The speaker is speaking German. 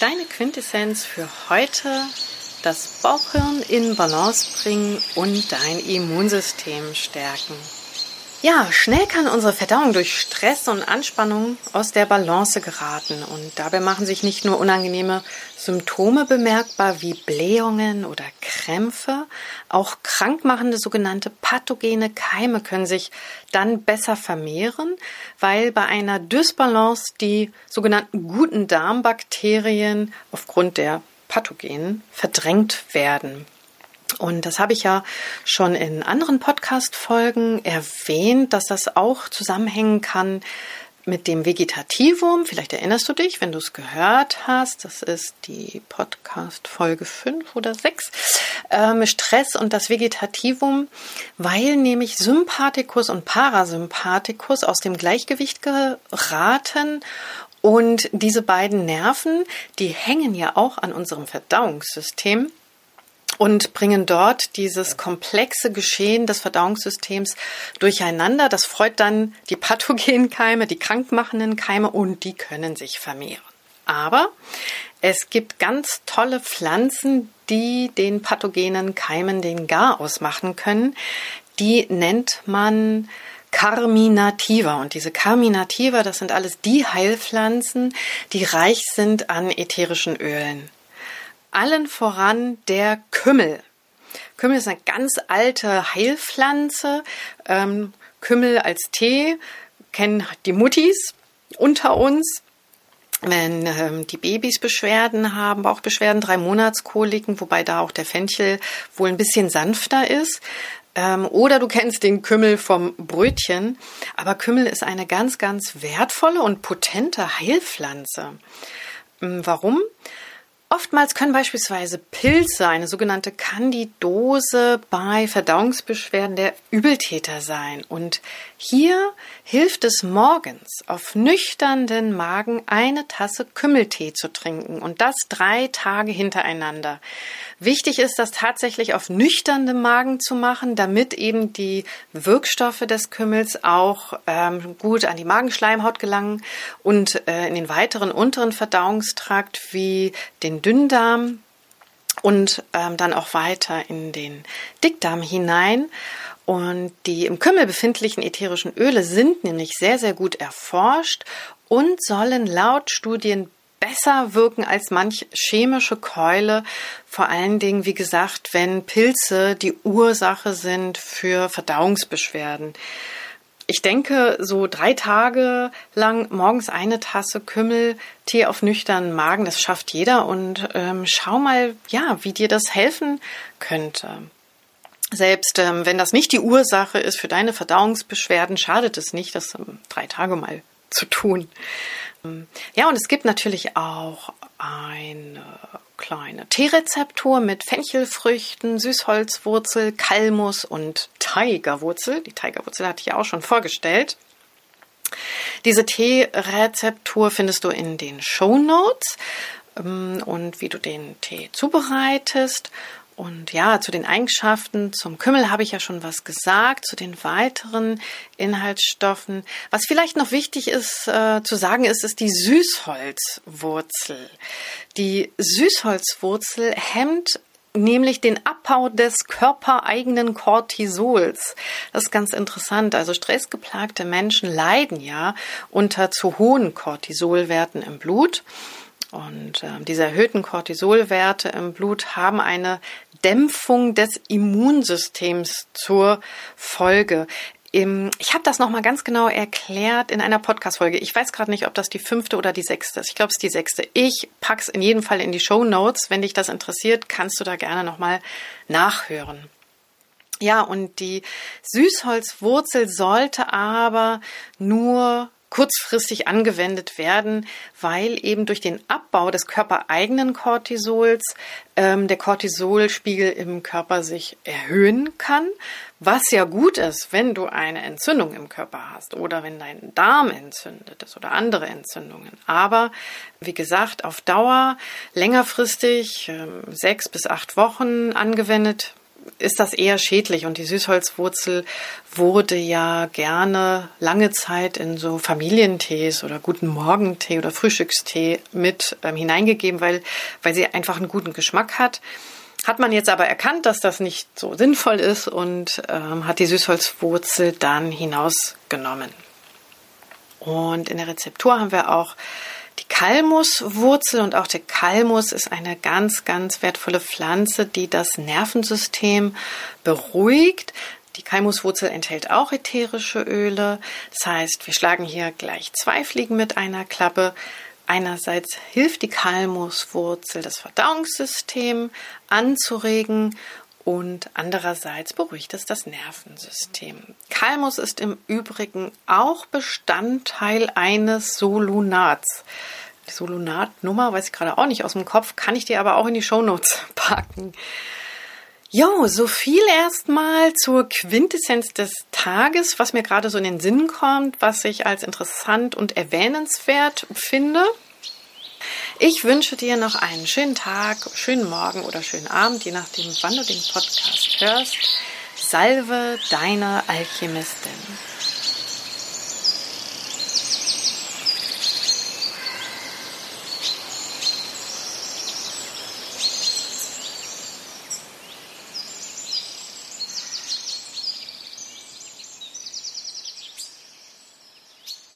Deine Quintessenz für heute, das Bauchhirn in Balance bringen und dein Immunsystem stärken. Ja, schnell kann unsere Verdauung durch Stress und Anspannung aus der Balance geraten und dabei machen sich nicht nur unangenehme Symptome bemerkbar wie Blähungen oder Krämpfe, auch krankmachende sogenannte pathogene Keime können sich dann besser vermehren, weil bei einer Dysbalance die sogenannten guten Darmbakterien aufgrund der Pathogenen verdrängt werden. Und das habe ich ja schon in anderen Podcast-Folgen erwähnt, dass das auch zusammenhängen kann mit dem Vegetativum. Vielleicht erinnerst du dich, wenn du es gehört hast. Das ist die Podcast-Folge 5 oder 6. Ähm, Stress und das Vegetativum, weil nämlich Sympathikus und Parasympathikus aus dem Gleichgewicht geraten und diese beiden Nerven, die hängen ja auch an unserem Verdauungssystem und bringen dort dieses komplexe Geschehen des Verdauungssystems durcheinander. Das freut dann die pathogenen Keime, die krankmachenden Keime und die können sich vermehren. Aber es gibt ganz tolle Pflanzen, die den pathogenen Keimen den Garaus machen können. Die nennt man Carminativa. Und diese Carminativa, das sind alles die Heilpflanzen, die reich sind an ätherischen Ölen allen voran der Kümmel. Kümmel ist eine ganz alte Heilpflanze. Ähm, Kümmel als Tee kennen die Muttis unter uns. Wenn ähm, die Babys Beschwerden haben, Bauchbeschwerden, drei Monatskoliken, wobei da auch der Fenchel wohl ein bisschen sanfter ist. Ähm, oder du kennst den Kümmel vom Brötchen. Aber Kümmel ist eine ganz, ganz wertvolle und potente Heilpflanze. Ähm, warum? Oftmals können beispielsweise Pilze, eine sogenannte Candidose, bei Verdauungsbeschwerden der Übeltäter sein. Und hier hilft es morgens auf nüchternen Magen eine Tasse Kümmeltee zu trinken und das drei Tage hintereinander. Wichtig ist, das tatsächlich auf nüchternem Magen zu machen, damit eben die Wirkstoffe des Kümmels auch ähm, gut an die Magenschleimhaut gelangen und äh, in den weiteren unteren Verdauungstrakt wie den Dünndarm und ähm, dann auch weiter in den Dickdarm hinein. Und die im Kümmel befindlichen ätherischen Öle sind nämlich sehr, sehr gut erforscht und sollen laut Studien besser wirken als manch chemische Keule. Vor allen Dingen, wie gesagt, wenn Pilze die Ursache sind für Verdauungsbeschwerden. Ich denke, so drei Tage lang morgens eine Tasse Kümmeltee auf nüchternen Magen, das schafft jeder. Und ähm, schau mal, ja, wie dir das helfen könnte. Selbst ähm, wenn das nicht die Ursache ist für deine Verdauungsbeschwerden, schadet es nicht, das ähm, drei Tage mal zu tun. Ja, und es gibt natürlich auch eine kleine Teerezeptur mit Fenchelfrüchten, Süßholzwurzel, Kalmus und Tigerwurzel. Die Tigerwurzel hatte ich ja auch schon vorgestellt. Diese Teerezeptur findest du in den Show Notes ähm, und wie du den Tee zubereitest. Und ja, zu den Eigenschaften, zum Kümmel habe ich ja schon was gesagt, zu den weiteren Inhaltsstoffen. Was vielleicht noch wichtig ist äh, zu sagen, ist, ist die Süßholzwurzel. Die Süßholzwurzel hemmt nämlich den Abbau des körpereigenen Cortisols. Das ist ganz interessant. Also stressgeplagte Menschen leiden ja unter zu hohen Cortisolwerten im Blut. Und äh, diese erhöhten Cortisolwerte im Blut haben eine Dämpfung des Immunsystems zur Folge. Ich habe das nochmal ganz genau erklärt in einer Podcast-Folge. Ich weiß gerade nicht, ob das die fünfte oder die sechste ist. Ich glaube, es ist die sechste. Ich pack's in jedem Fall in die Show Notes. Wenn dich das interessiert, kannst du da gerne nochmal nachhören. Ja, und die Süßholzwurzel sollte aber nur kurzfristig angewendet werden, weil eben durch den Abbau des körpereigenen Cortisols ähm, der Cortisolspiegel im Körper sich erhöhen kann, was ja gut ist, wenn du eine Entzündung im Körper hast oder wenn dein Darm entzündet ist oder andere Entzündungen. Aber wie gesagt, auf Dauer längerfristig ähm, sechs bis acht Wochen angewendet ist das eher schädlich und die Süßholzwurzel wurde ja gerne lange Zeit in so Familientees oder guten Morgentee oder Frühstückstee mit ähm, hineingegeben, weil, weil sie einfach einen guten Geschmack hat. Hat man jetzt aber erkannt, dass das nicht so sinnvoll ist und ähm, hat die Süßholzwurzel dann hinausgenommen. Und in der Rezeptur haben wir auch die Kalmuswurzel und auch der Kalmus ist eine ganz, ganz wertvolle Pflanze, die das Nervensystem beruhigt. Die Kalmuswurzel enthält auch ätherische Öle. Das heißt, wir schlagen hier gleich zwei Fliegen mit einer Klappe. Einerseits hilft die Kalmuswurzel, das Verdauungssystem anzuregen und andererseits beruhigt es das Nervensystem. Kalmus ist im Übrigen auch Bestandteil eines Solunats. Die Solunatnummer weiß ich gerade auch nicht aus dem Kopf, kann ich dir aber auch in die Shownotes packen. Jo, so viel erstmal zur Quintessenz des Tages, was mir gerade so in den Sinn kommt, was ich als interessant und erwähnenswert finde. Ich wünsche dir noch einen schönen Tag, schönen Morgen oder schönen Abend, je nachdem, wann du den Podcast hörst. Salve deine Alchemistin.